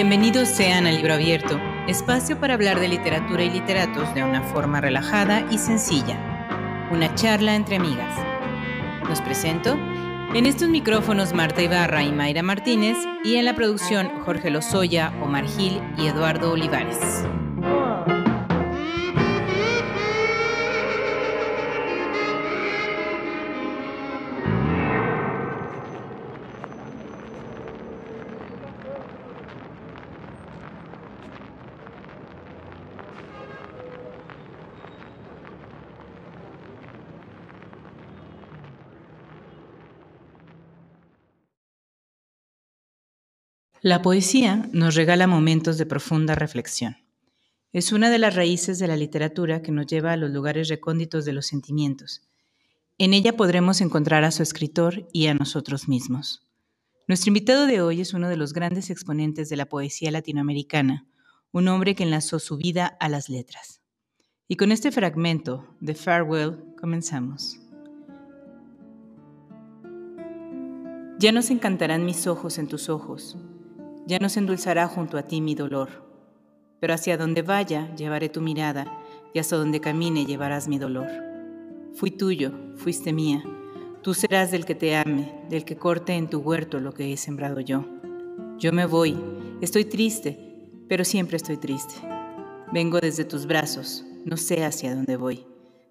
Bienvenidos sean al Libro Abierto, espacio para hablar de literatura y literatos de una forma relajada y sencilla. Una charla entre amigas. Los presento en estos micrófonos Marta Ibarra y Mayra Martínez y en la producción Jorge Lozoya, Omar Gil y Eduardo Olivares. La poesía nos regala momentos de profunda reflexión. Es una de las raíces de la literatura que nos lleva a los lugares recónditos de los sentimientos. En ella podremos encontrar a su escritor y a nosotros mismos. Nuestro invitado de hoy es uno de los grandes exponentes de la poesía latinoamericana, un hombre que enlazó su vida a las letras. Y con este fragmento de Farewell comenzamos. Ya nos encantarán mis ojos en tus ojos, ya no se endulzará junto a ti mi dolor. Pero hacia donde vaya llevaré tu mirada, y hasta donde camine llevarás mi dolor. Fui tuyo, fuiste mía. Tú serás del que te ame, del que corte en tu huerto lo que he sembrado yo. Yo me voy, estoy triste, pero siempre estoy triste. Vengo desde tus brazos, no sé hacia dónde voy.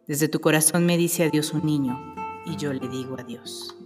Desde tu corazón me dice adiós un niño, y yo le digo adiós.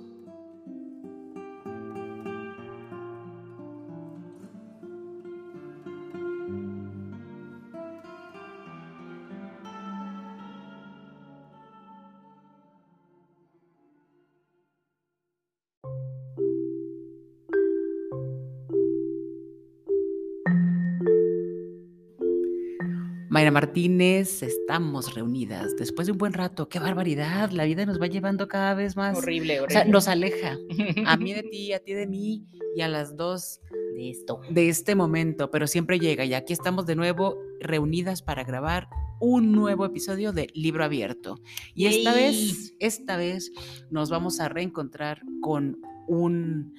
Mayra Martínez, estamos reunidas después de un buen rato. ¡Qué barbaridad! La vida nos va llevando cada vez más. Horrible, horrible. O sea, nos aleja. A mí de ti, a ti de mí y a las dos de esto. de este momento, pero siempre llega y aquí estamos de nuevo reunidas para grabar un nuevo episodio de Libro Abierto. Y esta vez, esta vez nos vamos a reencontrar con un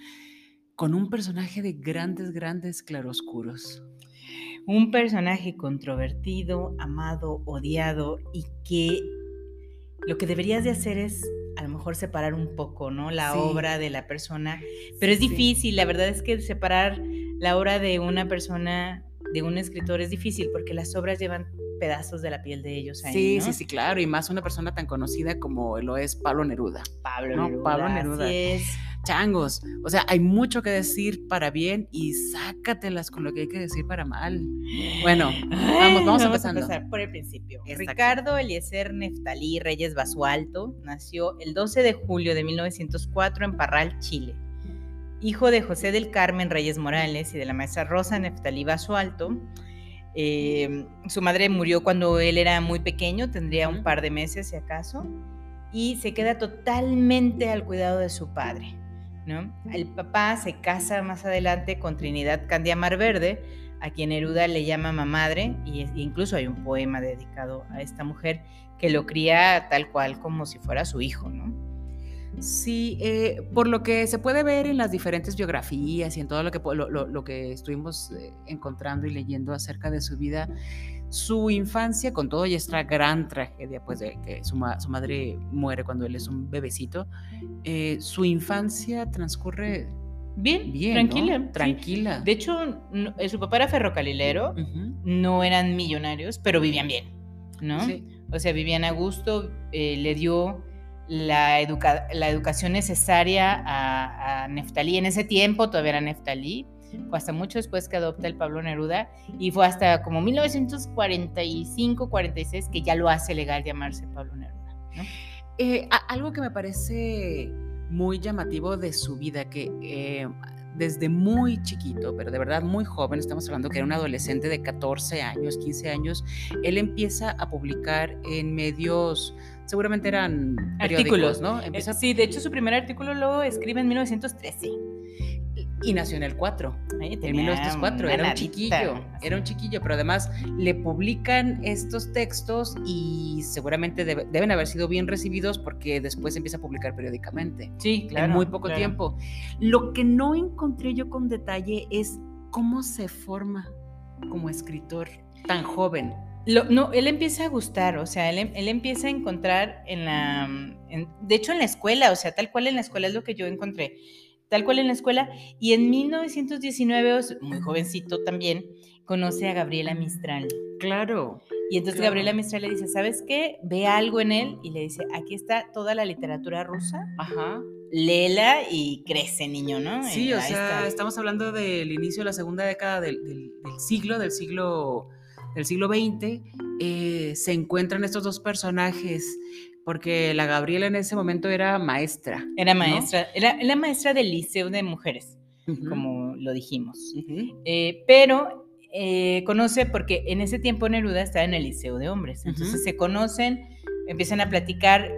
con un personaje de grandes, grandes claroscuros. Un personaje controvertido, amado, odiado y que lo que deberías de hacer es a lo mejor separar un poco, ¿no? La Sí. obra de la persona. Pero es Sí. difícil, la verdad es que separar la obra de una persona, de un escritor, es difícil porque las obras llevan pedazos de la piel de ellos ahí. Sí, ¿no? sí, sí, claro, y más una persona tan conocida como lo es Pablo Neruda. Pablo No, Neruda. Pablo Neruda. así es. Changos, o sea, hay mucho que decir para bien y sácatelas con lo que hay que decir para mal. Bueno, Ay, vamos empezando. empezar por el principio. Exacto. Ricardo Eliezer Neftalí Reyes Basualto nació el 12 de julio de 1904 en Parral, Chile. Hijo de José del Carmen Reyes Morales y de la maestra Rosa Neftalí Basualto. Eh, su madre murió cuando él era muy pequeño, tendría un par de meses si acaso, y se queda totalmente al cuidado de su padre. ¿No? El papá se casa más adelante con Trinidad Candia Marverde, a quien Neruda le llama mamadre, y es- incluso hay un poema dedicado a esta mujer que lo cría tal cual como si fuera su hijo, ¿no? Sí, eh, por lo que se puede ver en las diferentes biografías y en todo lo que, lo- lo que estuvimos eh, encontrando y leyendo acerca de su vida, su infancia, con todo y esta gran tragedia, pues de que su, ma- su madre muere cuando él es un bebecito, eh, su infancia transcurre Bien, bien, tranquila. ¿no? sí. tranquila. De hecho, no- eh, su papá era ferrocarrilero, no eran millonarios, pero vivían bien, ¿no? sí. O sea, vivían a gusto, eh, le dio la, educa- la educación necesaria a, a Neftalí. En ese tiempo todavía era Neftalí. Fue hasta mucho después que adopta el Pablo Neruda y fue hasta como 1945, 46 que ya lo hace legal llamarse Pablo Neruda. ¿no? Eh, algo que me parece muy llamativo de su vida, que eh, desde muy chiquito, pero de verdad muy joven, estamos hablando que era un adolescente de 14 años, 15 años, él empieza a publicar en medios, seguramente eran Artículos. ¿no? Eh, Empieza, Sí, de hecho su primer artículo lo escribe en 1913. Y nació en el 4. Ahí En tenía 1904, una era un chiquillo, así. era un chiquillo, pero además le publican estos textos y seguramente debe- deben haber sido bien recibidos porque después empieza a publicar periódicamente. Sí, claro. en muy poco claro. tiempo. Lo que no encontré yo con detalle es ¿Cómo se forma como escritor tan joven? no, él empieza a gustar, o sea, él, él empieza a encontrar en la, de hecho en la escuela, o sea, tal cual en la escuela es lo que yo encontré, tal cual en la escuela, y en 1919, muy jovencito también, conoce a Gabriela Mistral. Claro. Y entonces Gabriela Mistral le dice, ¿sabes qué? Ve algo en él y le dice, aquí está toda la literatura rusa. Ajá. Léela y crece, niño, ¿no? Sí, o sea, estamos hablando del inicio de la segunda década del siglo, del siglo del siglo XX, eh, se encuentran estos dos personajes, porque la Gabriela en ese momento era maestra. Era maestra, era la maestra del Liceo de Mujeres, como lo dijimos. Eh, pero eh, conoce, porque en ese tiempo Neruda estaba en el Liceo de Hombres, entonces se conocen, empiezan a platicar,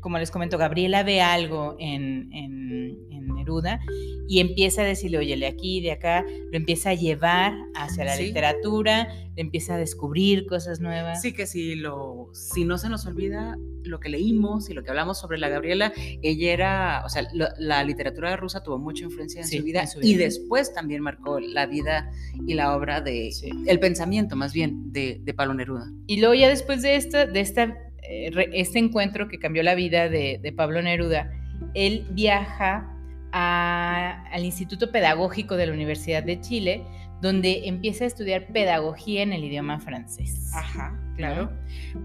como les comento, Gabriela ve algo en, en Neruda y empieza a decirle, oye, de aquí, de acá, lo empieza a llevar hacia la literatura, le empieza a descubrir cosas nuevas. Sí, que si, lo, si no se nos olvida lo que leímos y lo que hablamos sobre la Gabriela, ella era, o sea, la literatura rusa tuvo mucha influencia en, su, vida, y después también marcó la vida y la obra de, el pensamiento más bien, de, de Pablo Neruda. Y luego ya después de, esta, de esta, eh, este encuentro que cambió la vida de, de Pablo Neruda, él viaja al Instituto Pedagógico de la Universidad de Chile, donde empieza a estudiar pedagogía en el idioma francés. Ajá, claro.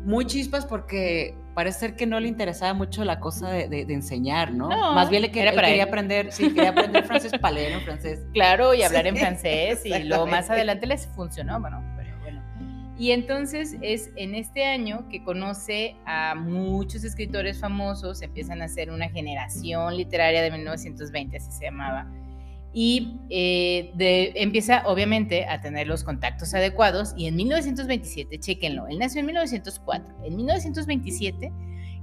Muy chispas porque parece ser que no le interesaba mucho la cosa de, enseñar, ¿no? Más bien le quería, aprender, sí, quería aprender francés, palero francés. Claro, y hablar en francés, y luego más adelante les funcionó, bueno, y entonces es en este año que conoce a muchos escritores famosos, empiezan a hacer una generación literaria de 1920, así se llamaba, y eh, empieza obviamente a tener los contactos adecuados y en 1927, chequenlo, él nació en 1904, en 1927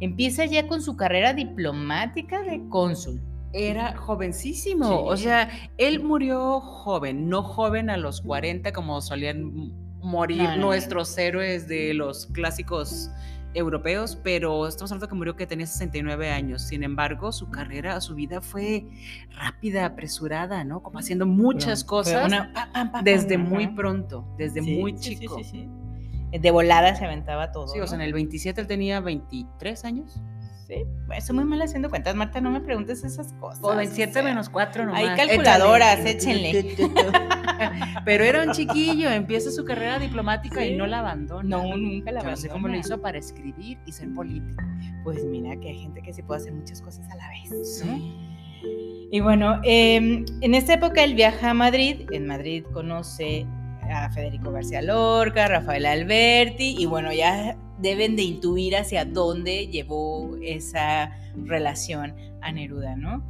empieza ya con su carrera diplomática de cónsul. Era jovencísimo, o sea, él murió joven, no joven a los 40 como solían morir nuestros héroes de los clásicos europeos, pero estamos hablando que murió que tenía 69 años. Sin embargo, su carrera, su vida fue rápida, apresurada, ¿no? Como haciendo muchas cosas desde muy pronto, desde muy chico. de volada se aventaba todo. Sí, o sea, en el 27 él tenía 23 años. Sí, estoy muy mal haciendo cuentas, Marta, no me preguntes esas cosas. O 27 menos 4 nomás. Hay calculadoras, échenle. Pero era un chiquillo, empieza su carrera diplomática y no la abandona. No, nunca la abandona. No sé cómo lo hizo para escribir y ser político. Pues mira que hay gente que sí puede hacer muchas cosas a la vez. Y bueno, em, en esta época él viaja a Madrid. En Madrid conoce a Federico García Lorca, Rafael Alberti, y bueno, ya deben de intuir hacia dónde llevó esa relación a Neruda, ¿no?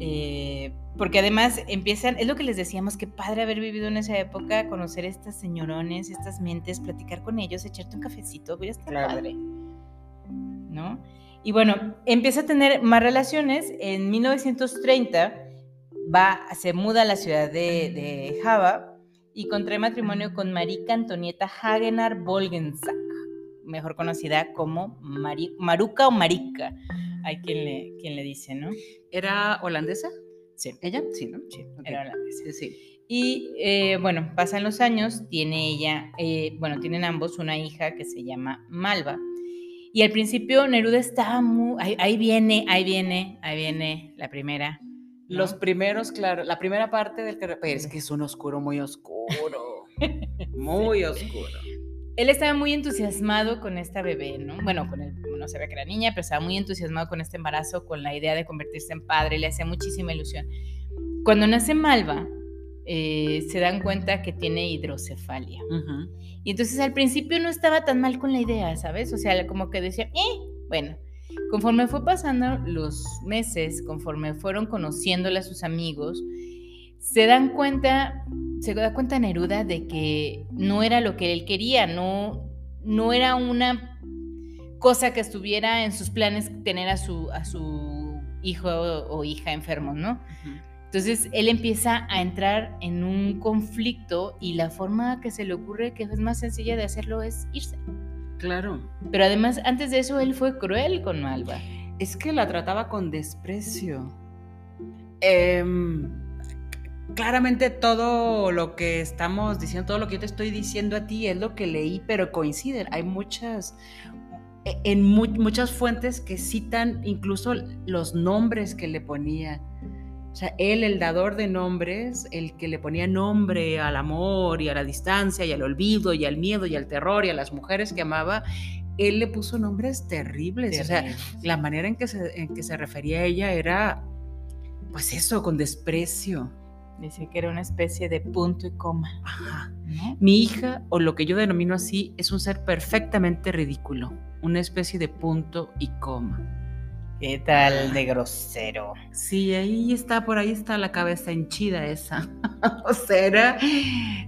Eh, porque además empiezan, es lo que les decíamos, que padre haber vivido en esa época, conocer estas señorones, estas mentes, platicar con ellos, echarte un cafecito, voy a estar padre, ¿no? Y bueno, empieza a tener más relaciones. En 1930 va, se muda a la ciudad de, de Java y contrae matrimonio con Marika Antonieta Hagenar Bolgensack, mejor conocida como Maruca o Marika. Hay quien le, quien le dice, ¿no? ¿Era holandesa? Sí. ¿Ella? Sí, ¿no? Sí, era holandesa. Sí. Y eh, bueno, pasan los años, tiene ella, eh, bueno, tienen ambos una hija que se llama Malva. Y al principio Neruda estaba muy, ahí, viene, ahí viene, ahí viene la primera. Los primeros, claro, la primera parte del que es que es un oscuro muy oscuro, muy oscuro. Él estaba muy entusiasmado con esta bebé, ¿no? Bueno, con el, no se ve que era niña, pero estaba muy entusiasmado con este embarazo, con la idea de convertirse en padre, le hacía muchísima ilusión. Cuando nace Malva, eh, se dan cuenta que tiene hidrocefalia. Y entonces al principio no estaba tan mal con la idea, ¿sabes? O sea, como que decía, eh, bueno, conforme fue pasando los meses, conforme fueron conociéndole a sus amigos, se dan cuenta, se da cuenta Neruda de que no era lo que él quería, no, no era una cosa que estuviera en sus planes tener a su, a su hijo o hija enfermos, ¿no? Entonces él empieza a entrar en un conflicto y la forma que se le ocurre que es más sencilla de hacerlo es irse. Claro. Pero además, antes de eso, él fue cruel con Malva. Es que la trataba con desprecio. Eh, claramente todo lo que estamos diciendo, todo lo que yo te estoy diciendo a ti es lo que leí, pero coinciden. Hay muchas, e, en muchas fuentes que citan incluso los nombres que le ponía. O sea, él, el dador de nombres, el que le ponía nombre al amor y a la distancia y al olvido y al miedo y al terror y a las mujeres que amaba, él le puso nombres terribles. O sea, la manera en que, se, en que se refería a ella era, pues eso, con desprecio. Dice que era una especie de punto y coma. Ajá. Mi hija, o lo que yo denomino así, es un ser perfectamente ridículo, una especie de punto y coma. ¿Qué tal de grosero? Sí, ahí está, por ahí está la cabeza henchida esa. o sea,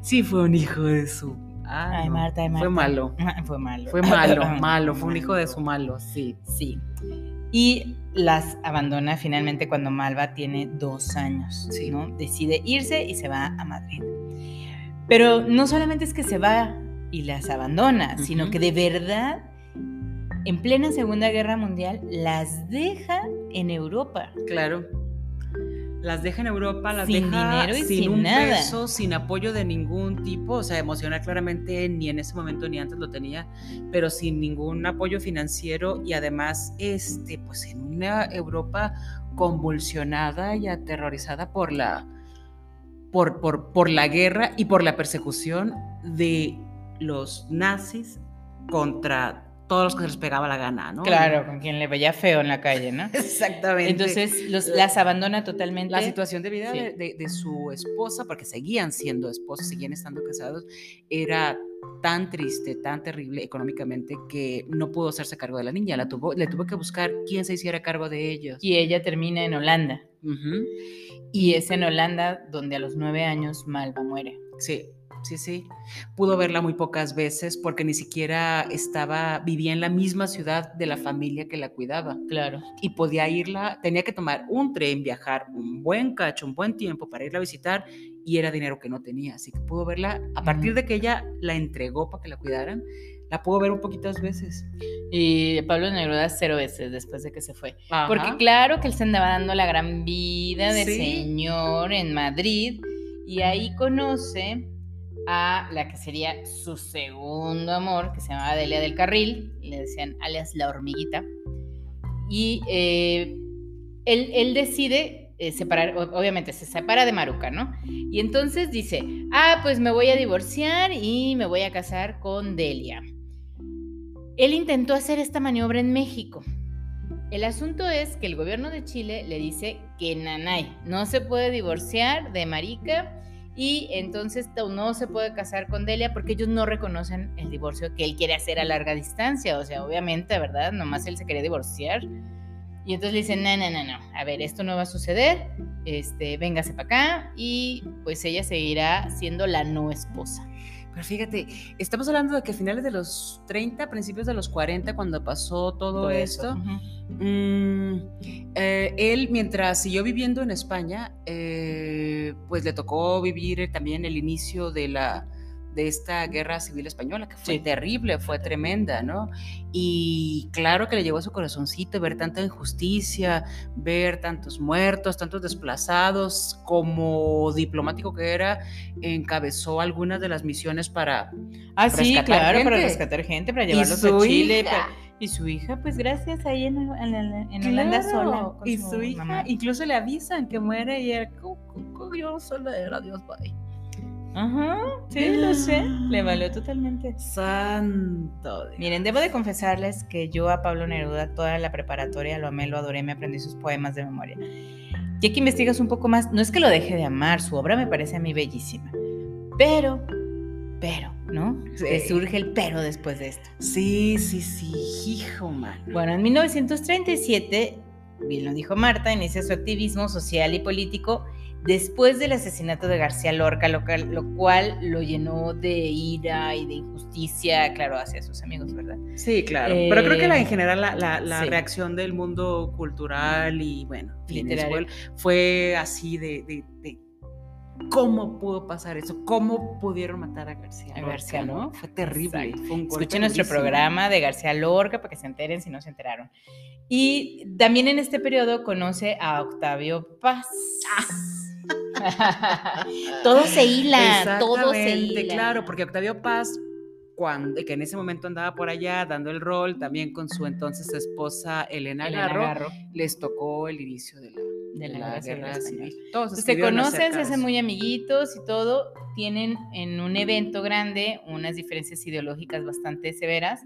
sí fue un hijo de su. ay, Marta, ay, Marta. Fue malo. Fue malo. Fue malo, malo. Fue un hijo de su malo, sí. Sí. Y las abandona finalmente cuando Malva tiene dos años, ¿no? Decide irse y se va a Madrid. Pero no solamente es que se va y las abandona, sino que de verdad, en plena Segunda Guerra Mundial, las deja en Europa. Claro las deja en Europa, las sin deja dinero y sin, sin un nada. peso, sin apoyo de ningún tipo, o sea, emocional claramente ni en ese momento ni antes lo tenía, pero sin ningún apoyo financiero y además, este, pues en una Europa convulsionada y aterrorizada por la, por, por, por la guerra y por la persecución de los nazis contra todos los que se les pegaba la gana, ¿no? Claro, con quien le veía feo en la calle, ¿no? Exactamente. Entonces los, las abandona totalmente. La situación de vida Sí. de, de- de su esposa, porque seguían siendo esposos, seguían estando casados, era tan triste, tan terrible económicamente que no pudo hacerse cargo de la niña. La tuvo, le tuvo que buscar quién se hiciera cargo de ellos. Y ella termina en Holanda. Ujú. Y es en Holanda donde a los nueve años Malva muere. Sí, sí, sí. Pudo verla muy pocas veces porque ni siquiera estaba, vivía en la misma ciudad de la familia que la cuidaba. Claro. y podía irla, tenía que tomar un tren, viajar un buen cacho, un buen tiempo para irla a visitar y era dinero que no tenía, así que pudo verla, a partir de que ella la entregó para que la cuidaran, la pudo ver un poquitas veces. Y Pablo Neruda cero veces después de que se fue. Porque claro que él se andaba dando la gran vida de Sí. señor en Madrid y ahí conoce a la que sería su segundo amor, que se llamaba Delia del Carril, le decían alias la hormiguita. Y eh, él, él decide eh, separar, obviamente se separa de Maruca, ¿no? Y entonces dice, ah, pues me voy a divorciar y me voy a casar con Delia. Él intentó hacer esta maniobra en México. El asunto es que el gobierno de Chile le dice que nanay, no se puede divorciar de Marica y entonces to- no se puede casar con Delia porque ellos no reconocen el divorcio que él quiere hacer a larga distancia. O sea, obviamente, ¿verdad? Nomás él se quería divorciar. Y entonces le dicen, no, no, no, no, a ver, esto no va a suceder, este, véngase para acá y pues ella seguirá siendo la no esposa. Pero fíjate, estamos hablando de que a finales de los 30, principios de los 40, cuando pasó todo, esto. Mm, eh, él, mientras siguió viviendo en España, eh, pues le tocó vivir también el inicio de la de esta guerra civil española, que fue Sí. terrible, fue tremenda, ¿no? Y claro que le llegó a su corazoncito ver tanta injusticia, ver tantos muertos, tantos desplazados, como diplomático que era, encabezó algunas de las misiones para... Ah, sí, claro, para gente. rescatar gente, para llevarlos su a Chile. hija. pa- Y su hija, pues gracias, ahí en, en, en- en Holanda Claro, sola. Y su hija, mamá. incluso le avisan que muere y él, "Cu- cu- cu- yo solo era Dios, bye. Ajá, sí, lo sé. Le valió totalmente. Santo Dios. Miren, debo de confesarles que yo a Pablo Neruda toda la preparatoria lo amé, lo adoré, me aprendí sus poemas de memoria. Ya que investigas un poco más, no es que lo deje de amar, su obra me parece a mí bellísima. Pero, pero, ¿no? Sí. Surge el pero después de esto. Sí, sí, sí, hijo, man. Bueno, en 1937, bien lo dijo Marta, inicia su activismo social y político después del asesinato de García Lorca, lo, cual- lo cual lo llenó de ira y de injusticia, claro, hacia sus amigos, ¿verdad? Sí, claro. Pero creo que la, en Eh, general la, la- la sí. reacción del mundo cultural y, bueno, Literario. fue, así de, de- de cómo pudo pasar eso, cómo pudieron matar a García. A Lorca, García ¿no? Fue terrible. Fue un Escuchen nuestro durísimo. programa de García Lorca para que se enteren si no se enteraron. Y también en este periodo conoce a Octavio Paz. todo se hila, todo se hila. Claro, porque Octavio Paz, cuando, que en ese momento andaba por allá dando el rol, también con su entonces esposa Elena, Elena Garro, Garro, les tocó el inicio de la, de la, la Guerra Civil. Todos se conocen, se hacen muy amiguitos y todo. Tienen en un evento grande unas diferencias ideológicas bastante severas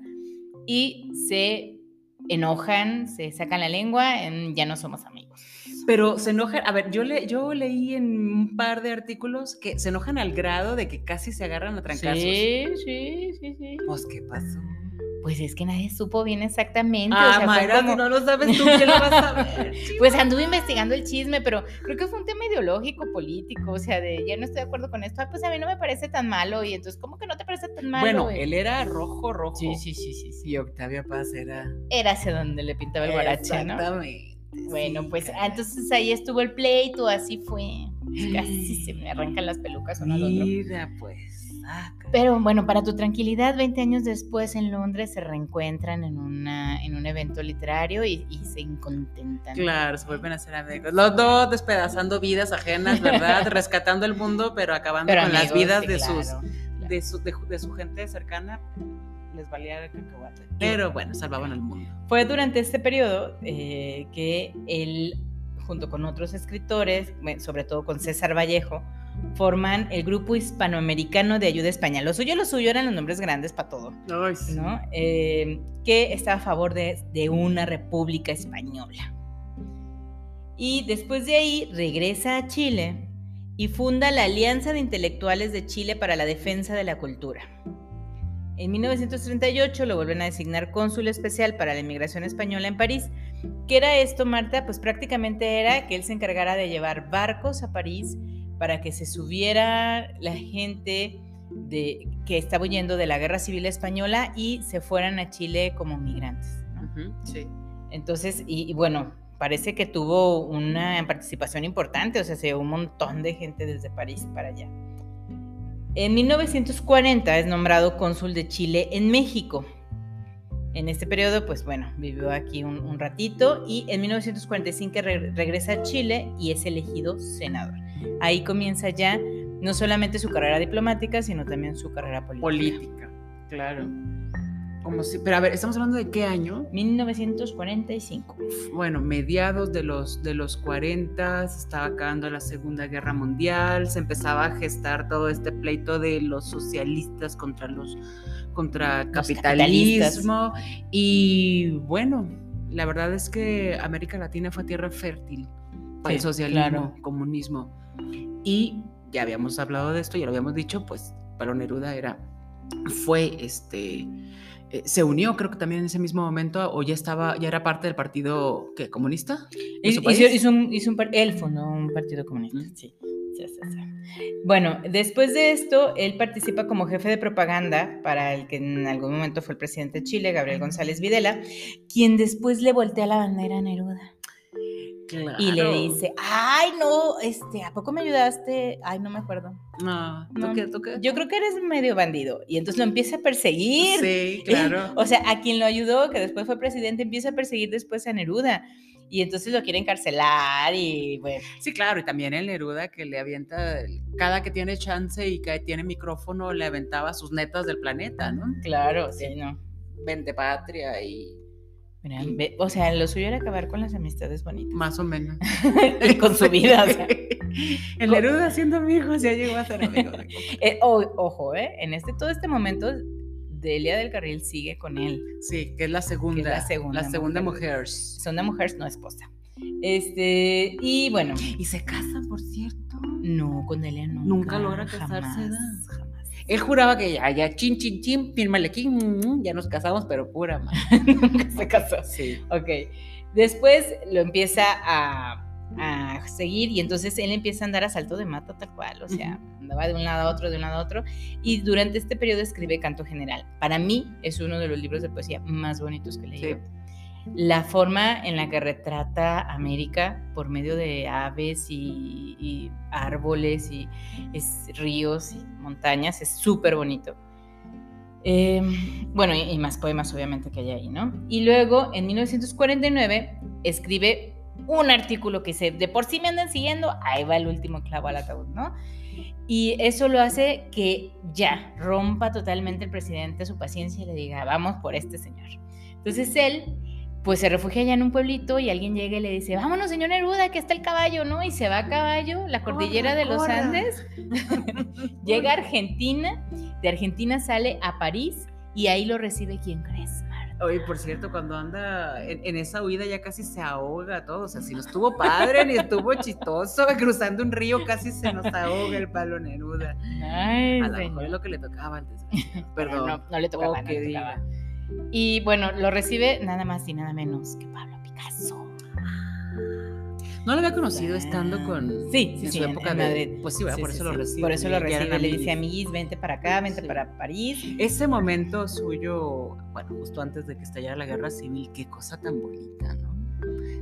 y se enojan, se sacan la lengua, en ya no somos amigos. Pero se enojan, a ver, yo, le, yo leí en un par de artículos que se enojan al grado de que casi se agarran a trancazos. Sí, sí, sí, sí. Pues, ¿qué pasó? Pues es que nadie supo bien exactamente. o Ah, sea, fue Mayra, como- si no lo sabes tú, ¿quién lo va a saber? Pues anduve investigando el chisme, pero creo que fue un tema ideológico, político, o sea, de ya no estoy de acuerdo con esto, ah, pues a mí no me parece tan malo, y entonces, ¿cómo que no te parece tan malo? bueno, él era rojo, rojo. Sí, sí, sí, sí, sí. Y Octavia Paz era... Era hacia donde le pintaba el guarache, ¿no? Exactamente. Bueno, pues ah, entonces ahí estuvo el pleito, así fue. Casi se me arrancan las pelucas uno al otro. Mira, pues. ah. Pero bueno, para tu tranquilidad, 20 años después en Londres se reencuentran en, una, en un evento literario y, y se contentan. Claro, se vuelven a ser amigos. Los dos despedazando vidas ajenas, ¿verdad? Rescatando el mundo, pero acabando Pero con las vidas sí, de claro, sus claro. de su, de, de su gente cercana. Les valía el cacahuate. Pero bueno, salvaban al mundo. Fue durante este periodo eh, que él, junto con otros escritores, sobre todo con César Vallejo, forman el Grupo Hispanoamericano de Ayuda Española. Lo suyo, lo suyo eran los nombres grandes para todo, Ay, sí. ¿no? Eh, que estaba a favor de, de una república española. Y después de ahí regresa a Chile y funda la Alianza de Intelectuales de Chile para la Defensa de la Cultura. En 1938 lo vuelven a designar cónsul especial para la inmigración española en París. ¿Qué era esto, Marta? Pues prácticamente era que él se encargara de llevar barcos a París para que se subiera la gente de, que estaba huyendo de la guerra civil española y se fueran a Chile como migrantes. ¿no? Ujú, sí. Entonces, y, y bueno, parece que tuvo una participación importante, o sea, se llevó un montón de gente desde París para allá. En 1940 es nombrado cónsul de Chile en México. En este periodo, pues bueno, vivió aquí un, ratito y en 1945 re- regresa a Chile y es elegido senador. Ahí comienza ya no solamente su carrera diplomática, sino también su carrera política. Política, claro. Como si, pero a ver, ¿estamos hablando de qué año? 1945. Bueno, mediados de los, de los 40, se estaba acabando la Segunda Guerra Mundial, se empezaba a gestar todo este pleito de los socialistas contra los contra capitalismo y bueno, la verdad es que América Latina fue tierra fértil para el socialismo, claro. comunismo y ya habíamos hablado de esto, ya lo habíamos dicho, pues Pablo Neruda era fue este eh, se unió creo que también en ese mismo momento o ya estaba ya era parte del partido ¿qué, comunista Hizo, un, hizo un él fundó un partido comunista, Mm. sí. Sí, sí, sí. Bueno, después de esto, él participa como jefe de propaganda para el que en algún momento fue el presidente de Chile, Gabriel González Videla, quien después le voltea la bandera a Neruda y le Claro. dice, ay, no, este, ¿a poco me ayudaste? Ay, no me acuerdo. no, ¿tú No, qué, tú qué? Yo creo que eres medio bandido. Y entonces lo empieza a perseguir. sí claro O sea, a quien lo ayudó, que después fue presidente, empieza a perseguir después a Neruda. Y entonces lo quiere encarcelar y bueno. Sí, claro, y también el Neruda que le avienta, cada que tiene chance y que tiene micrófono, le aventaba sus netas del planeta, ¿no? Claro, sí, no. Vente patria y Mira, ve- o sea, lo suyo era acabar con las amistades bonitas. más o menos. y con su vida. o sea. el Neruda siendo amigos ya llegó a ser amigo. de- Eh, o- ojo, ¿eh? En este, todo este momento, Delia del Carril sigue con él. Sí, que es la segunda. la segunda La segunda mujer. mujer. Son de mujeres, no esposa. Este, y bueno, Y se casan, por cierto. no, con Delia nunca. Nunca logra casarse, Jamás, jamás. Él juraba que ya, ya, chin, chin, chin, fírmale aquí, mm, ya nos casamos, pero pura madre. nunca se casó. Sí. Ok. Después lo empieza a, a seguir y entonces él empieza a andar a salto de mata tal cual, o sea, andaba de un lado a otro, de un lado a otro, y durante este periodo escribe Canto General. Para mí es uno de los libros de poesía más bonitos que he leído. Sí. La forma en la que retrata América por medio de aves y, árboles y ríos y montañas es súper bonito. Eh, bueno, y, y más poemas obviamente que hay ahí, ¿no? Y luego, en 1949, escribe un artículo que se, de por sí me andan siguiendo, ahí va el último clavo al ataúd, ¿no? Y eso lo hace que ya rompa totalmente el presidente su paciencia y le diga, vamos por este señor. Entonces él, pues se refugia allá en un pueblito y alguien llega y le dice, vámonos señor Neruda, que está el caballo, ¿no? Y se va a caballo, la cordillera de los Andes, llega a Argentina, de Argentina sale a París y ahí lo recibe, ¿quién crees? Oye, por cierto, cuando anda en, esa huida ya casi se ahoga todo. O sea, si no estuvo padre ni estuvo chistoso, cruzando un río casi se nos ahoga el palo Neruda. Ay, a lo mejor es lo que le tocaba antes. Perdón. No, no, le tocaba, Y bueno, lo recibe nada más y nada menos que Pablo Picasso. No lo había conocido estando con. Sí, sí, en su época de. Pues sí, por eso lo recibe. Por eso lo recibe. Le dice a Miguis, vente para acá, vente para París. Ese momento suyo, bueno, justo antes de que estallara la guerra civil, qué cosa tan bonita, ¿no?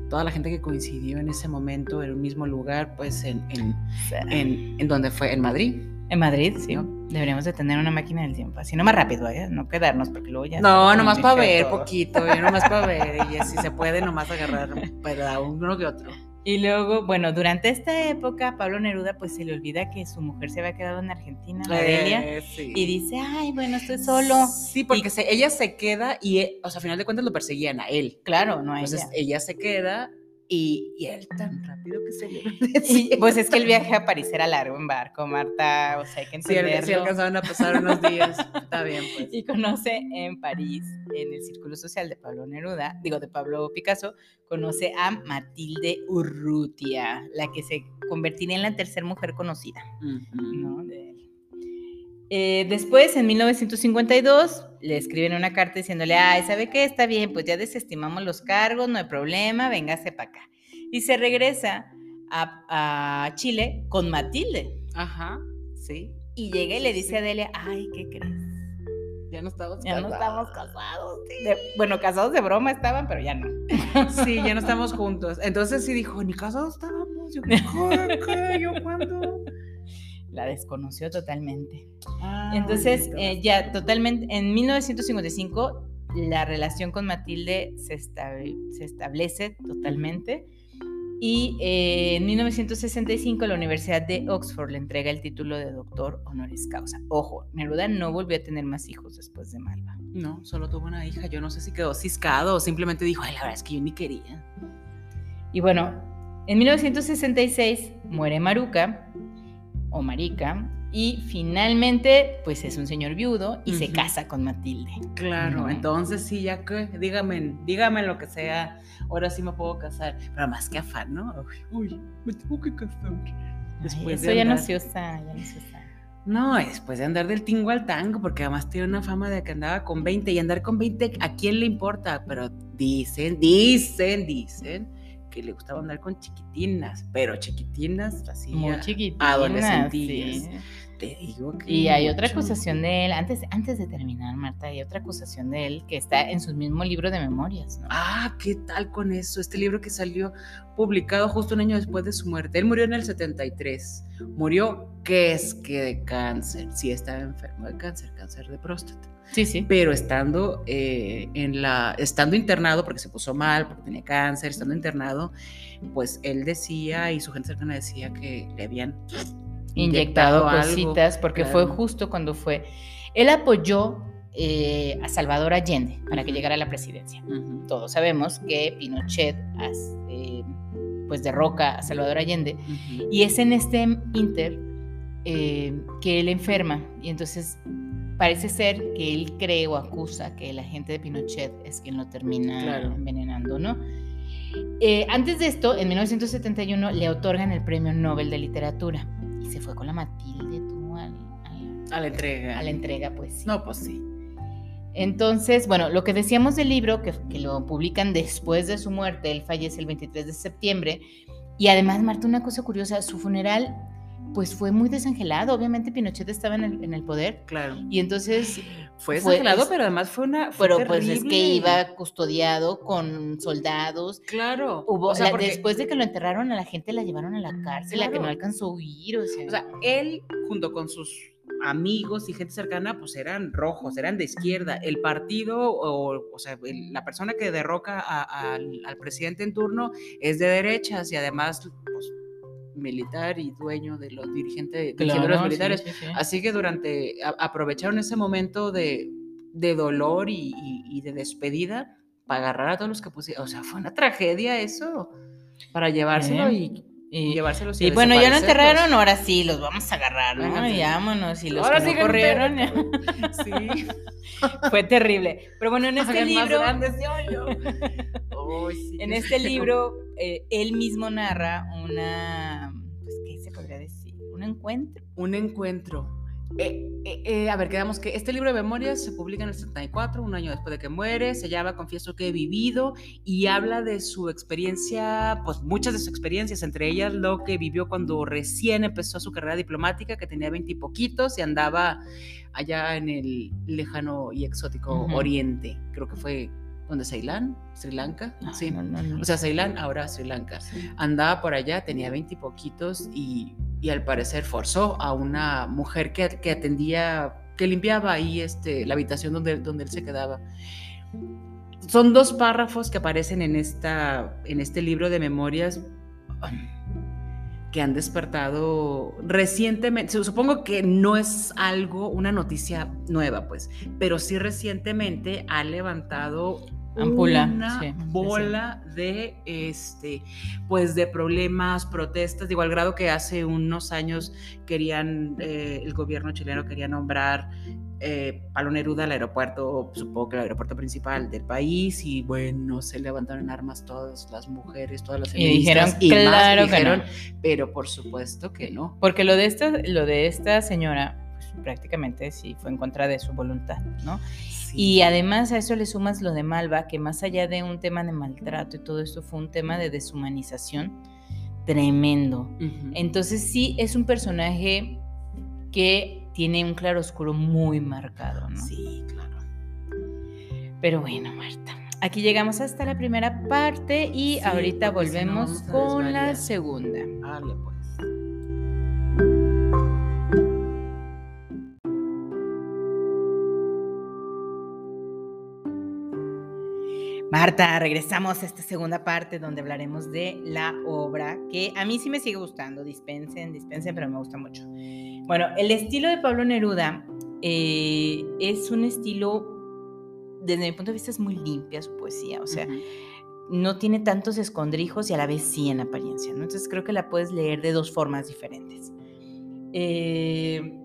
Toda la gente que coincidió en ese momento en un mismo lugar, pues en, en, en, donde fue, en Madrid. En Madrid, sí. Deberíamos de tener una máquina del tiempo, así no más rápido, ¿eh? no quedarnos, porque luego ya... No, nomás para ver poquito, ¿eh? nomás para ver, y si se puede, nomás agarrar para uno que otro. Y luego, bueno, durante esta época, Pablo Neruda pues se le olvida que su mujer se había quedado en Argentina, Adelia, eh, y dice, ay, bueno, estoy solo. Sí, porque ella se queda y, eh, o sea, al final de cuentas lo perseguían a él. Claro, no a Entonces ella se queda y, y, él tan rápido que se le Pues es que el viaje a París era largo en barco, Marta, o sea, hay que entenderlo. Sí, sí alcanzaron a pasar unos días, está bien pues. Y conoce en París, en el círculo social de Pablo Neruda, digo, de Pablo Picasso, conoce a Matilde Urrutia, la que se convertiría en la tercera mujer conocida, ¿no? Eh, después, en 1952, le escriben una carta diciéndole, ay, ¿sabe qué? Está bien, pues ya desestimamos los cargos, no hay problema, véngase para acá. Y se regresa a, Chile con Matilde. Ajá, sí. Y llega y le dice a Delia, ay, ¿qué crees? Ya no estamos ya no estamos casados. bueno, casados de broma estaban, pero ya no. Sí, ya no estamos juntos. Entonces sí dijo, ni casados estábamos. Yo, ¿qué? ¿Yo cuándo? La desconoció totalmente. Entonces, eh, ya totalmente, en 1955 la relación con Matilde se, se establece totalmente y eh, en 1965 la Universidad de Oxford le entrega el título de doctor honoris causa. Ojo, Neruda no volvió a tener más hijos después de Malva. No, solo tuvo una hija. Yo no sé si quedó ciscado o simplemente dijo, ay, la verdad es que yo ni quería. Y bueno, en 1966 muere Maruca o Marica, y finalmente, pues es un señor viudo y se casa con Matilde. Claro, entonces sí, ya que, dígame, dígame lo que sea, ahora sí me puedo casar. Pero más que afán, ¿no? Uy, me tengo que casar. Después eso ya no se usa, ya no se usa. No, después de andar del tingo al tango, porque además tiene una fama de que andaba con 20 y andar con 20, ¿a quién le importa? Pero dicen, dicen, dicen que le gustaba andar con chiquitinas, pero chiquitinas así. Muy chiquitinas. Adolescentillas. Te digo que. Y hay otra acusación de él, antes, antes de terminar, Marta, hay otra acusación de él que está en su mismo libro de memorias, ¿no? Ah, ¿qué tal con eso? Este libro que salió publicado justo un año después de su muerte. Él murió en el 73. Murió, ¿qué es que de cáncer? Sí, estaba enfermo de cáncer, cáncer de próstata. Sí, sí. Pero estando eh, en la, estando internado, porque se puso mal, porque tenía cáncer, estando internado, pues él decía y su gente cercana decía que le habían inyectado, cositas, porque fue justo cuando fue. Él apoyó eh, a Salvador Allende para que llegara a la presidencia. Todos sabemos que Pinochet eh, pues derroca a Salvador Allende y es en este inter que él enferma y entonces parece ser que él cree o acusa que la gente de Pinochet es quien lo termina envenenando, ¿no? Eh, antes de esto, en 1971 le otorgan el Premio Nobel de Literatura y se fue con la Matilde tú a la entrega. A la entrega, pues sí. No, pues sí. Entonces, bueno, lo que decíamos del libro, que, que, lo publican después de su muerte, él fallece el 23 de septiembre, y además, Marta, una cosa curiosa, su funeral pues fue muy desangelado. Obviamente Pinochet estaba en el, poder. Claro. Y entonces... Fue desangelado, pero además fue una... pero pues es que iba custodiado con soldados. Claro. Hubo, o sea, después de que lo enterraron a la gente la llevaron a la cárcel, la que no alcanzó a huir. O sea, o sea, él junto con sus amigos y gente cercana, pues eran rojos, eran de izquierda. El partido, o, o sea, la persona que derroca al, presidente en turno es de derechas y además, pues, militar y dueño de los dirigentes de los militares. Así que durante, aprovecharon ese momento de, de dolor y, y, de despedida para agarrar a todos los que pusieron. O sea, fue una tragedia eso, para llevárselo y y, llevárselos y, bueno, ya no enterraron, ahora sí, los vamos a agarrar, ¿no? Y vámonos. Y los ahora que no corrieron. sí. Fue terrible. Pero bueno, en este libro. En este libro, eh, él mismo narra una. Pues, ¿qué se podría decir? Un encuentro. Un encuentro eh, eh, eh, a ver, quedamos que este libro de memorias se publica en el 74, un año después de que muere, se llama Confieso que he vivido y habla de su experiencia, pues muchas de sus experiencias, entre ellas lo que vivió cuando recién empezó su carrera diplomática, que tenía veintipoquitos y, y, andaba allá en el lejano y exótico oriente, creo que fue donde Ceilán, Sri Lanka, sí, o sea, Ceilán, ahora Sri Lanka. Andaba por allá, tenía veintipoquitos y y al parecer forzó a una mujer que, que atendía, que limpiaba ahí este, la habitación donde, donde él se quedaba. Son dos párrafos que aparecen en, esta, en este libro de memorias que han despertado recientemente, supongo que no es algo, una noticia nueva, pues, pero sí recientemente ha levantado una bola de este pues de problemas, protestas, de igual grado que hace unos años querían eh, el gobierno chileno quería nombrar eh, Palo Neruda al aeropuerto, supongo que el aeropuerto principal del país, y bueno, se levantaron armas todas las mujeres, todas las feministas, y dijeron, claro dijeron, pero por supuesto que no. Porque lo de esta, lo de esta señora, pues, prácticamente sí fue en contra de su voluntad, ¿no? Y además a eso le sumas lo de Malva, que más allá de un tema de maltrato y todo esto fue un tema de deshumanización tremendo. Entonces sí es un personaje que tiene un claroscuro muy marcado, ¿no? Sí, claro. Pero bueno, Marta, aquí llegamos hasta la primera parte y ahorita volvemos con la segunda. Dale, pues. Marta, regresamos a esta segunda parte donde hablaremos de la obra que a mí sí me sigue gustando, dispensen, dispensen, pero me gusta mucho. Bueno, el estilo de Pablo Neruda eh, es un estilo, desde mi punto de vista, es muy limpia su poesía, o sea, no tiene tantos escondrijos y a la vez sí en apariencia, ¿no? Entonces creo que la puedes leer de dos formas diferentes. Eh,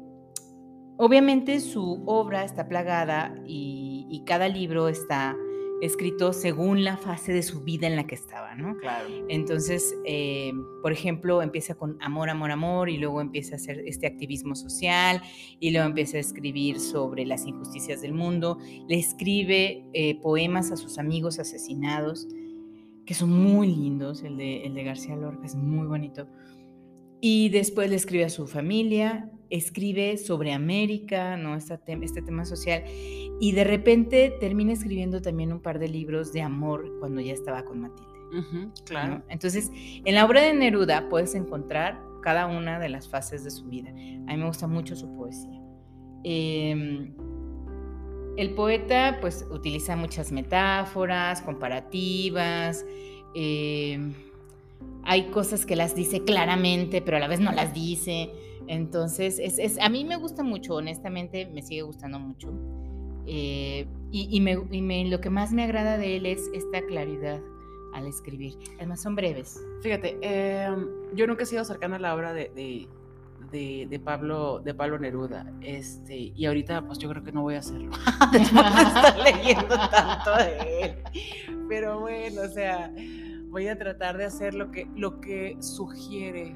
obviamente su obra está plagada y cada libro está escrito según la fase de su vida en la que estaba, ¿no? Claro. Entonces, eh, por ejemplo, empieza con amor, amor, amor, y luego empieza a hacer este activismo social, y luego empieza a escribir sobre las injusticias del mundo, le escribe eh, poemas a sus amigos asesinados, que son muy lindos, el de, el de García Lorca es muy bonito, y después le escribe a su familia, escribe sobre América, ¿no? Este, este tema social, y de repente termina escribiendo también un par de libros de amor cuando ya estaba con Matilde. claro. Entonces, en la obra de Neruda puedes encontrar cada una de las fases de su vida. A mí me gusta mucho su poesía. Em, el poeta pues utiliza muchas metáforas, comparativas, em, hay cosas que las dice claramente, pero a la vez no las dice. Entonces, es, a mí me gusta mucho, honestamente, me sigue gustando mucho. Eh, y, lo que más me agrada de él es esta claridad al escribir. Además, son breves. Fíjate, em, yo nunca he sido cercana a la obra de, de, Pablo, de Pablo Neruda. Este, y ahorita, pues yo creo que no voy a hacerlo. estar leyendo tanto de él. Pero bueno, o sea, voy a tratar de hacer lo que, lo que sugiere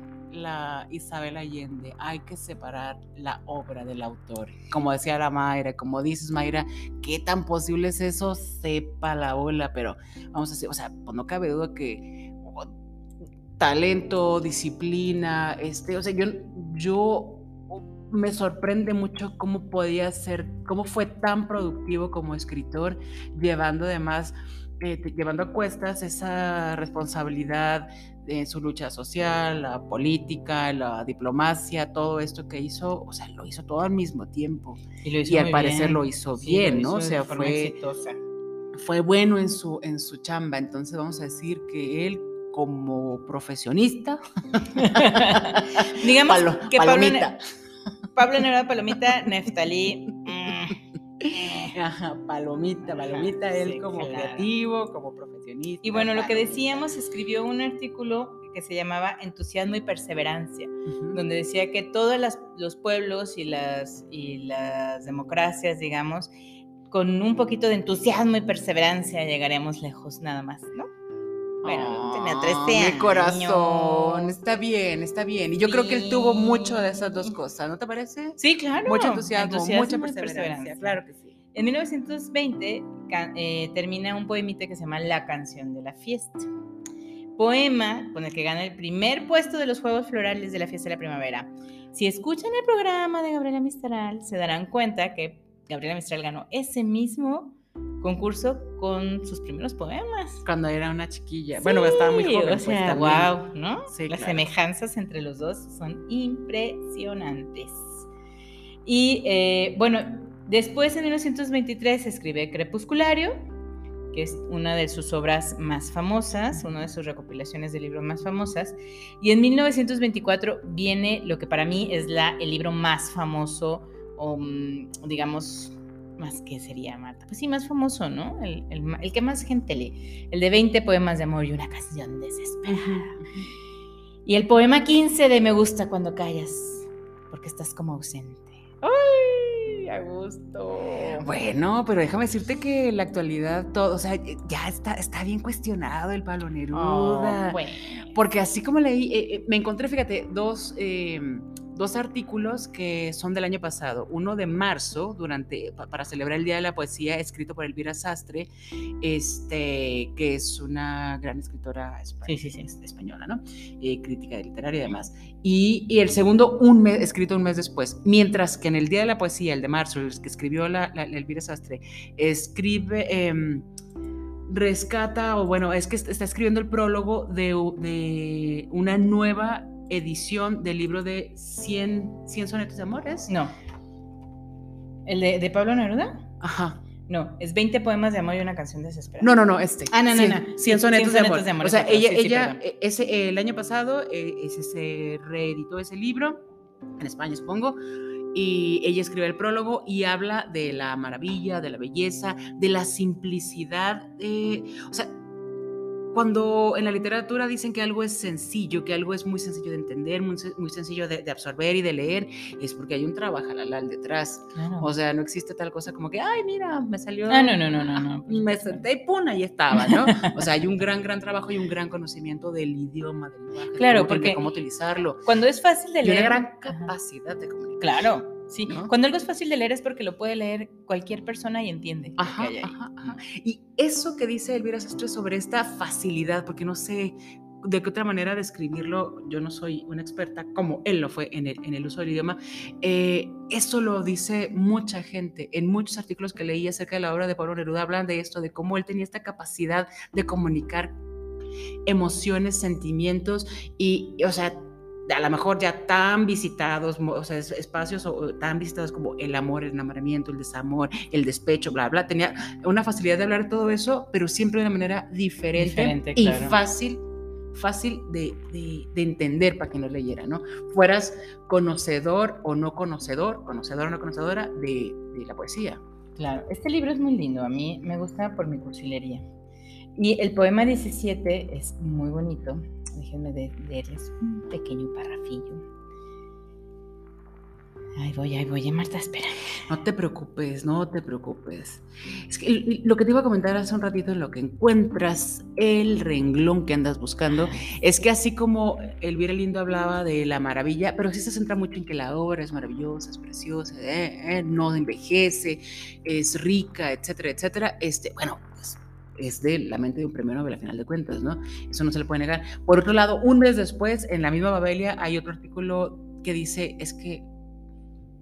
Isabel Allende, hay que separar la obra del autor. Como decía la Mayra, como dices Mayra, ¿qué tan posible es eso? Sepa la ola, pero vamos a decir, o sea, pues no cabe duda que oh, talento, disciplina, este, o sea, yo, yo me sorprende mucho cómo podía ser, cómo fue tan productivo como escritor, llevando además eh, llevando a cuestas esa responsabilidad en su lucha social, la política, la diplomacia, todo esto que hizo, o sea, lo hizo todo al mismo tiempo. Y, al parecer lo hizo bien, ¿no? o sea, fue, fue bueno en su, en su chamba. Entonces vamos a decir que él como profesionista, digamos que Palomita. Pablo, Neruda Palomita, Neftalí. Ajá, palomita, palomita, él como creativo, como profesionista. Y bueno, lo que decíamos, escribió un artículo que se llamaba Entusiasmo y Perseverancia, donde decía que todos los pueblos y las, y las democracias, digamos, con un poquito de entusiasmo y perseverancia llegaremos lejos, nada más, ¿no? Bueno, tenía 13 años. Mi corazón, está bien, está bien. Y yo creo que él tuvo mucho de esas dos cosas, ¿no te parece? Sí, claro. Mucho entusiasmo, mucha perseverancia, claro que sí. En 1920 eh, termina un poemita que se llama La canción de la fiesta. Poema con el que gana el primer puesto de los Juegos Florales de la Fiesta de la Primavera. Si escuchan el programa de Gabriela Mistral, se darán cuenta que Gabriela Mistral ganó ese mismo concurso con sus primeros poemas. Cuando era una chiquilla. bueno, estaba muy joven. O pues, sea, wow, ¿no? Las semejanzas entre los dos son impresionantes. Y eh, bueno, después en 1923 escribe Crepusculario, que es una de sus obras más famosas, una de sus recopilaciones de libros más famosas. Y en 1924 viene lo que para mí es la, el libro más famoso, o mm, digamos, más que sería Marta. Pues sí, más famoso, ¿no? El, el, que más gente lee. El de 20 poemas de amor y una canción desesperada. Y el poema 15 de Me gusta cuando callas, porque estás como ausente. A gusto. Bueno, pero déjame decirte que en la actualidad todo, o sea, ya está, está bien cuestionado el palo Neruda. Oh, porque así como leí, eh, eh, me encontré, fíjate, dos. Eh, dos artículos que son del año pasado. Uno de marzo, durante, para celebrar el Día de la Poesía, escrito por Elvira Sastre, este, que es una gran escritora española, ¿no? Eh, crítica literaria y demás. Y, el segundo, un mes, escrito un mes después. Mientras que en el Día de la Poesía, el de marzo, el que escribió la, Elvira Sastre, escribe... Em, rescata, o bueno, es que está escribiendo el prólogo de, de una nueva edición del libro de 100, 100 sonetos de amores. No. ¿El de, Pablo Neruda? Ajá. No, es 20 poemas de amor y una canción desesperada. No, no, no, este. Ah, no, no, no. 100, sonetos, de, amor. O sea, ella, ella e, ese, el año pasado eh, ese, se reeditó ese libro, en España supongo, y ella escribe el prólogo y habla de la maravilla, de la belleza, de la simplicidad. De, o sea, cuando en la literatura dicen que algo es sencillo, que algo es muy sencillo de entender, muy, sencillo de, absorber y de leer, es porque hay un trabajo al detrás. O sea, no existe tal cosa como que, ay, mira, me salió. Ah, no, no, no, no, no. Me senté y pum, ahí estaba, ¿no? o sea, hay un gran, gran trabajo y un gran conocimiento del idioma, del lenguaje, claro, de porque cómo utilizarlo. Cuando es fácil de leer. Y una gran capacidad de comunicar. Claro. Sí, cuando algo es fácil de leer es porque lo puede leer cualquier persona y entiende. Ajá, ajá, Y eso que dice Elvira Sastre sobre esta facilidad, porque no sé de qué otra manera describirlo, yo no soy una experta como él lo fue en el, en el uso del idioma, eh, eso lo dice mucha gente. En muchos artículos que leí acerca de la obra de Pablo Neruda hablan de esto, de cómo él tenía esta capacidad de comunicar emociones, sentimientos y, o sea, a lo mejor ya tan visitados, o sea, espacios tan visitados como el amor, el enamoramiento, el desamor, el despecho, bla, bla. Tenía una facilidad de hablar de todo eso, pero siempre de una manera diferente, y fácil, fácil de, de, entender para que no leyera, ¿no? Fueras conocedor o no conocedor, conocedor o no conocedora de, de la poesía. Claro, este libro es muy lindo, a mí me gusta por mi cursilería. Y el poema 17 es muy bonito Déjenme leerles un pequeño parrafillo. Ahí voy, ahí voy, Marta, espera. No te preocupes, no te preocupes. Es que lo que te iba a comentar hace un ratito en lo que encuentras el renglón que andas buscando, es que así como Elvira Lindo hablaba de la maravilla, pero sí se centra mucho en que la obra es maravillosa, es preciosa, eh, eh, no envejece, es rica, etcétera, etcétera. Este, bueno, es de la mente de un premio Nobel, a final de cuentas, ¿no? Eso no se le puede negar. Por otro lado, un mes después, en la misma Babelia, hay otro artículo que dice, es que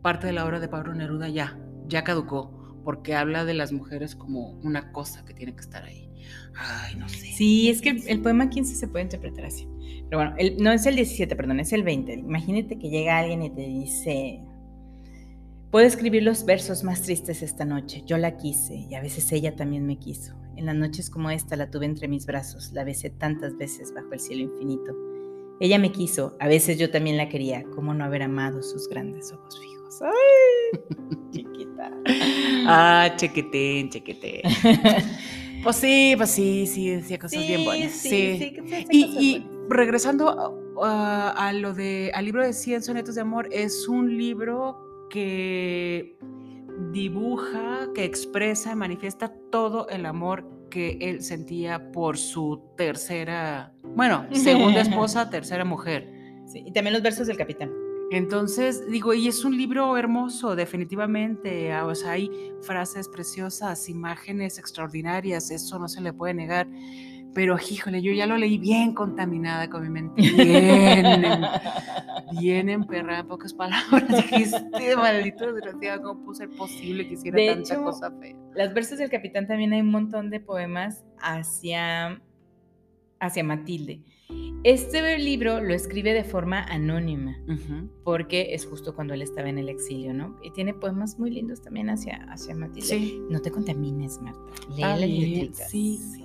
parte de la obra de Pablo Neruda ya, ya caducó, porque habla de las mujeres como una cosa que tiene que estar ahí. Ay, no sé. Sí, es que el poema 15 se puede interpretar así. Pero bueno, no es el 17, perdón, es el 20. Imagínate que llega alguien y te dice, puedo escribir los versos más tristes esta noche. Yo la quise y a veces ella también me quiso. En las noches como esta la tuve entre mis brazos, la besé tantas veces bajo el cielo infinito. Ella me quiso, a veces yo también la quería, ¿cómo no haber amado sus grandes ojos fijos? ¡Ay! Chiquita. Ah, chequetín, chequetín. pues sí, pues sí, sí, decía cosas bien buenas. Sí, sí. y, regresando a, lo de, al libro de 100 sonetos de amor, es un libro que dibuja, que expresa, manifiesta todo el amor que él sentía por su tercera, bueno, segunda esposa, tercera mujer. Sí, y también los versos del capitán. Entonces, digo, y es un libro hermoso, definitivamente. Ah, o sea, hay frases preciosas, imágenes extraordinarias, eso no se le puede negar. Pero, híjole, yo ya lo leí bien contaminada con mi mente. Bien, bien emperrada, en pocas palabras. Dijiste, maldito desgraciado, ¿cómo pudo ser posible que hiciera tanta cosa fea? Las versos del capitán también hay un montón de poemas hacia, hacia Matilde. Este libro lo escribe de forma anónima, porque es justo cuando él estaba en el exilio, ¿no? Y tiene poemas muy lindos también hacia, hacia Matilde. Sí. No te contamines, Marta. Lee Sí, sí,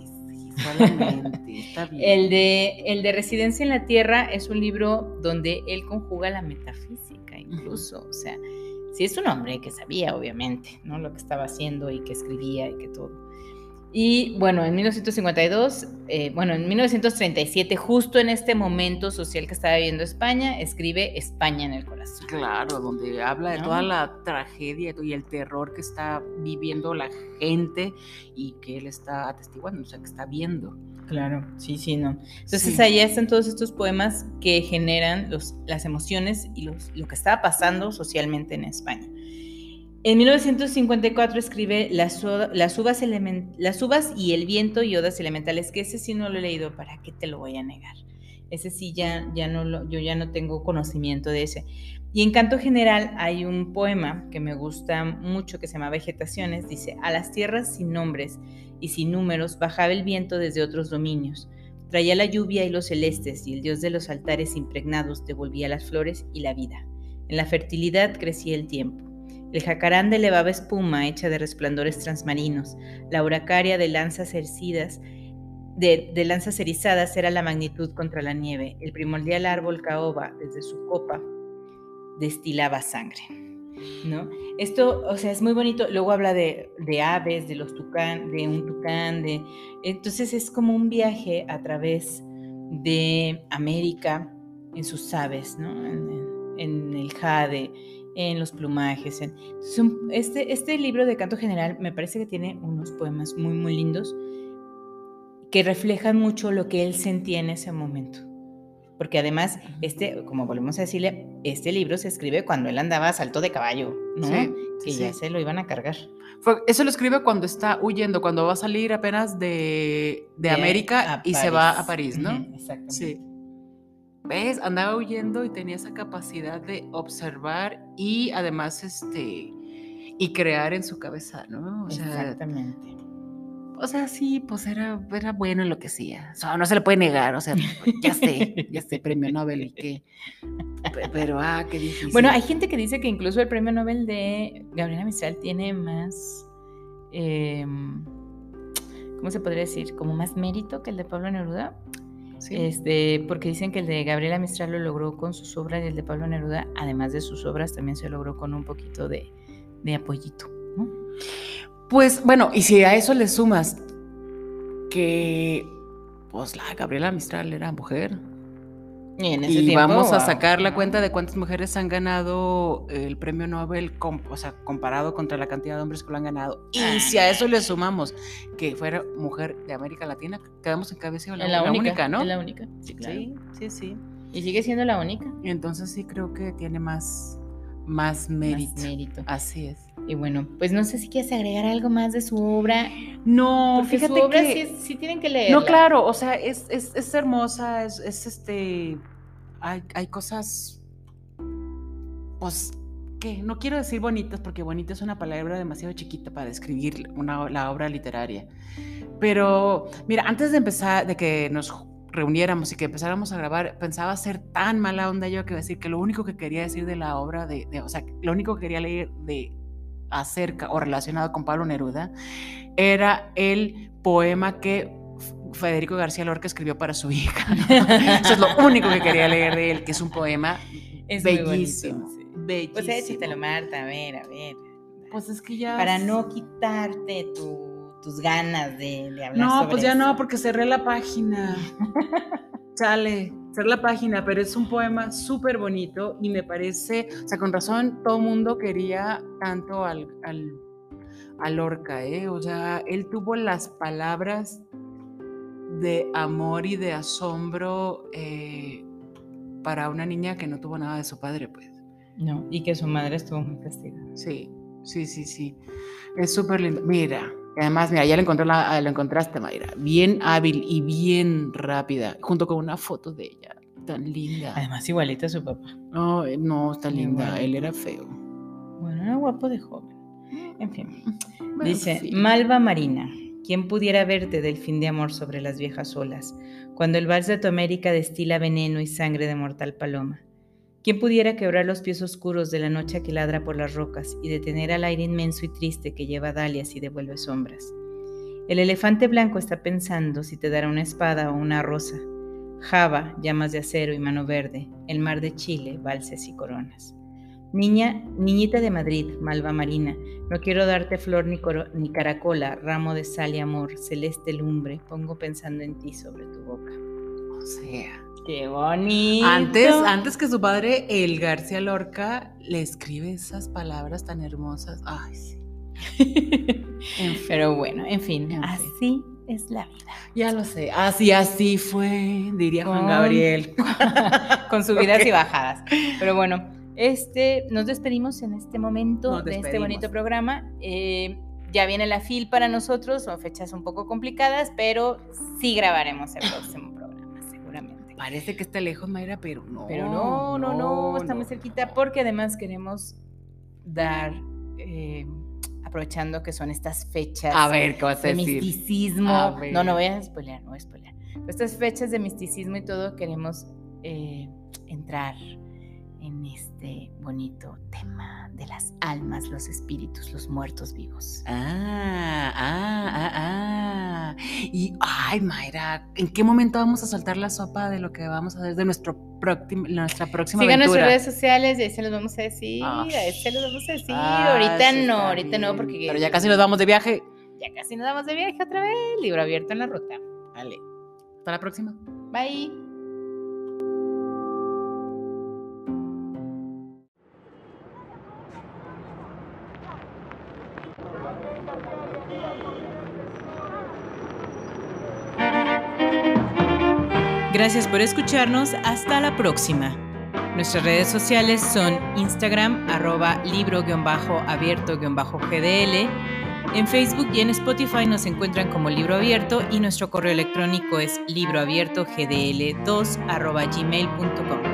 El de, el de Residencia en la Tierra es un libro donde él conjuga la metafísica incluso, o sea, sí es un hombre que sabía obviamente, ¿no? Lo que estaba haciendo y que escribía y que todo. Y bueno, en 1952, eh, bueno, en 1937, justo en este momento social que estaba viviendo España, escribe España en el corazón. Claro, donde habla de toda la tragedia y el terror que está viviendo la gente y que él está atestiguando, o sea, que está viendo. Claro, sí, sí, no. Entonces ahí están todos estos poemas que generan los, las emociones y los, lo que estaba pasando socialmente en España. En 1954 escribe las, uvas y el viento y odas elementales, que ese sí no lo he leído, ¿para qué te lo voy a negar? Ese sí ya, ya no lo, yo ya no tengo conocimiento de ese. Y en canto general hay un poema que me gusta mucho que se llama Vegetaciones. Dice, a las tierras sin nombres y sin números bajaba el viento desde otros dominios. Traía la lluvia y los celestes y el dios de los altares impregnados devolvía las flores y la vida. En la fertilidad crecía el tiempo. El jacarán elevaba espuma hecha de resplandores transmarinos, la huracaria de lanzas ercidas, de, lanzas erizadas era la magnitud contra la nieve. El primordial árbol caoba, desde su copa, destilaba sangre. ¿No? Esto, o sea, es muy bonito. Luego habla de, aves, de los tucán, de un tucán, de. Entonces es como un viaje a través de América en sus aves, ¿no? en el jade, en los plumajes. En, este, este libro de canto general me parece que tiene unos poemas muy, muy lindos que reflejan mucho lo que él sentía en ese momento. Porque además, este, como volvemos a decirle, este libro se escribe cuando él andaba a salto de caballo, ¿no? que ya se lo iban a cargar. eso lo escribe cuando está huyendo, cuando va a salir apenas de, América y se va a París, ¿no? exactamente. Sí. ¿Ves? Andaba huyendo y tenía esa capacidad de observar y además este y crear en su cabeza, ¿no? O sea, Exactamente. O sea, sí, pues era, era bueno en lo que hacía. O sea, no se le puede negar, o sea, ya sé, ya sé, premio Nobel y qué. Pero, ah, qué difícil. Bueno, hay gente que dice que incluso el premio Nobel de Gabriela Mistral tiene más, em, ¿cómo se podría decir? Como más mérito que el de Pablo Neruda. Este, porque dicen que el de Gabriela Mistral lo logró con sus obras y el de Pablo Neruda, además de sus obras, también se logró con un poquito de, de apoyito. Pues bueno, y si a eso le sumas que pues la Gabriela Mistral era mujer, y, vamos a sacar la cuenta de cuántas mujeres han ganado el premio Nobel, o sea, comparado contra la cantidad de hombres que lo han ganado. Y ah. si a eso le sumamos que fuera mujer de América Latina, quedamos en cabeza la, la, única, ¿no? la única. Sí, sí, sí, Y sigue siendo la única. Entonces sí creo que tiene más, más mérito. Más mérito. Así es. Y bueno, pues no sé si quieres agregar algo más de su obra. No, fíjate su obra que... sí, tienen que leer. No, claro, o sea, es, es, es hermosa, es, es, este... Hay, hay cosas, pues, que no quiero decir bonitas, porque bonita es una palabra demasiado chiquita para describir una, la obra literaria, Pero, mira, antes de empezar, de que nos reuniéramos y que empezáramos a grabar, pensaba ser tan mala onda yo que decir que lo único que quería decir de la obra, de, o sea, lo único que quería leer de acerca o relacionado con Pablo Neruda era el poema que Federico García Lorca escribió para su hija. Eso es lo único que quería leer de él, que es un poema bellísimo. bellísimo. Pues échatelo, Marta, a ver, a ver. Pues es que ya. Para no quitarte tus ganas de, hablar. No, pues ya no, porque cerré la página. Chale, la página, pero es un poema súper bonito y me parece, o sea, con razón todo el mundo quería tanto al, al, a Lorca, ¿eh? O sea, él tuvo las palabras de amor y de asombro eh, para una niña que no tuvo nada de su padre, pues. No, y que su madre estuvo muy castigada. Sí, sí, sí, sí. Es súper lindo. Mira, además, mira, ya lo, encontró la, lo encontraste, Mayra. Bien hábil y bien rápida, junto con una foto de ella. Tan linda. Además, igualita a su papá. No, eh, no, está linda. Él era feo. Bueno, era guapo de joven. En fin. Dice, Malva Marina. ¿Quién pudiera verte del fin de amor sobre las viejas olas, cuando el vals de tu América destila veneno y sangre de mortal paloma? ¿Quién pudiera quebrar los pies oscuros de la noche que ladra por las rocas y detener al aire inmenso y triste que lleva dalias y devuelve sombras? El elefante blanco está pensando si te dará una espada o una rosa. Java, llamas de acero y mano verde, el mar de Chile, valses y coronas. Niña, niñita de Madrid, malva marina, no quiero darte flor ni, ni, caracola, ramo de sal y amor, celeste lumbre, pongo pensando en ti sobre tu boca. O sea, qué bonito. Antes, antes que su padre, el García Lorca, le escribe esas palabras tan hermosas. Ay, sí. Pero bueno, en fin, así es la vida. Ya lo sé, así, así fue, diría Juan Gabriel. con subidas y bajadas. Pero bueno. Este, nos despedimos en este momento de este bonito programa. Eh, ya viene la FIL para nosotros, son fechas un poco complicadas, pero sí grabaremos el próximo programa. Parece que está lejos, Mayra, pero no. Pero no, no, no, está muy cerquita, porque además queremos dar, eh, aprovechando que son estas fechas a ver, ¿qué vas a de misticismo. No, no voy a spoilear, no voy a spoilear. Estas fechas de misticismo y todo queremos eh, entrar en este bonito tema de las almas, los espíritus, los muertos vivos. Ah, ah, ah, ah. Y, ay, Mayra, ¿en qué momento vamos a soltar la sopa de lo que vamos a hacer de nuestro nuestra próxima Sigan nuestras redes sociales y ahí se los vamos a decir, ahí se los vamos a decir. ahorita no, ahorita no, porque... Pero ya casi nos vamos de viaje. Ya casi nos vamos de viaje otra vez, libro abierto en la ruta. Vale. Hasta la próxima. Bye. Gracias por escucharnos. Hasta la próxima. Nuestras redes sociales son Instagram, arroba libro-abierto-gdl. En Facebook y en Spotify nos encuentran como Libro Abierto y nuestro correo electrónico es libroabiertogdl2 arroba gmail.com.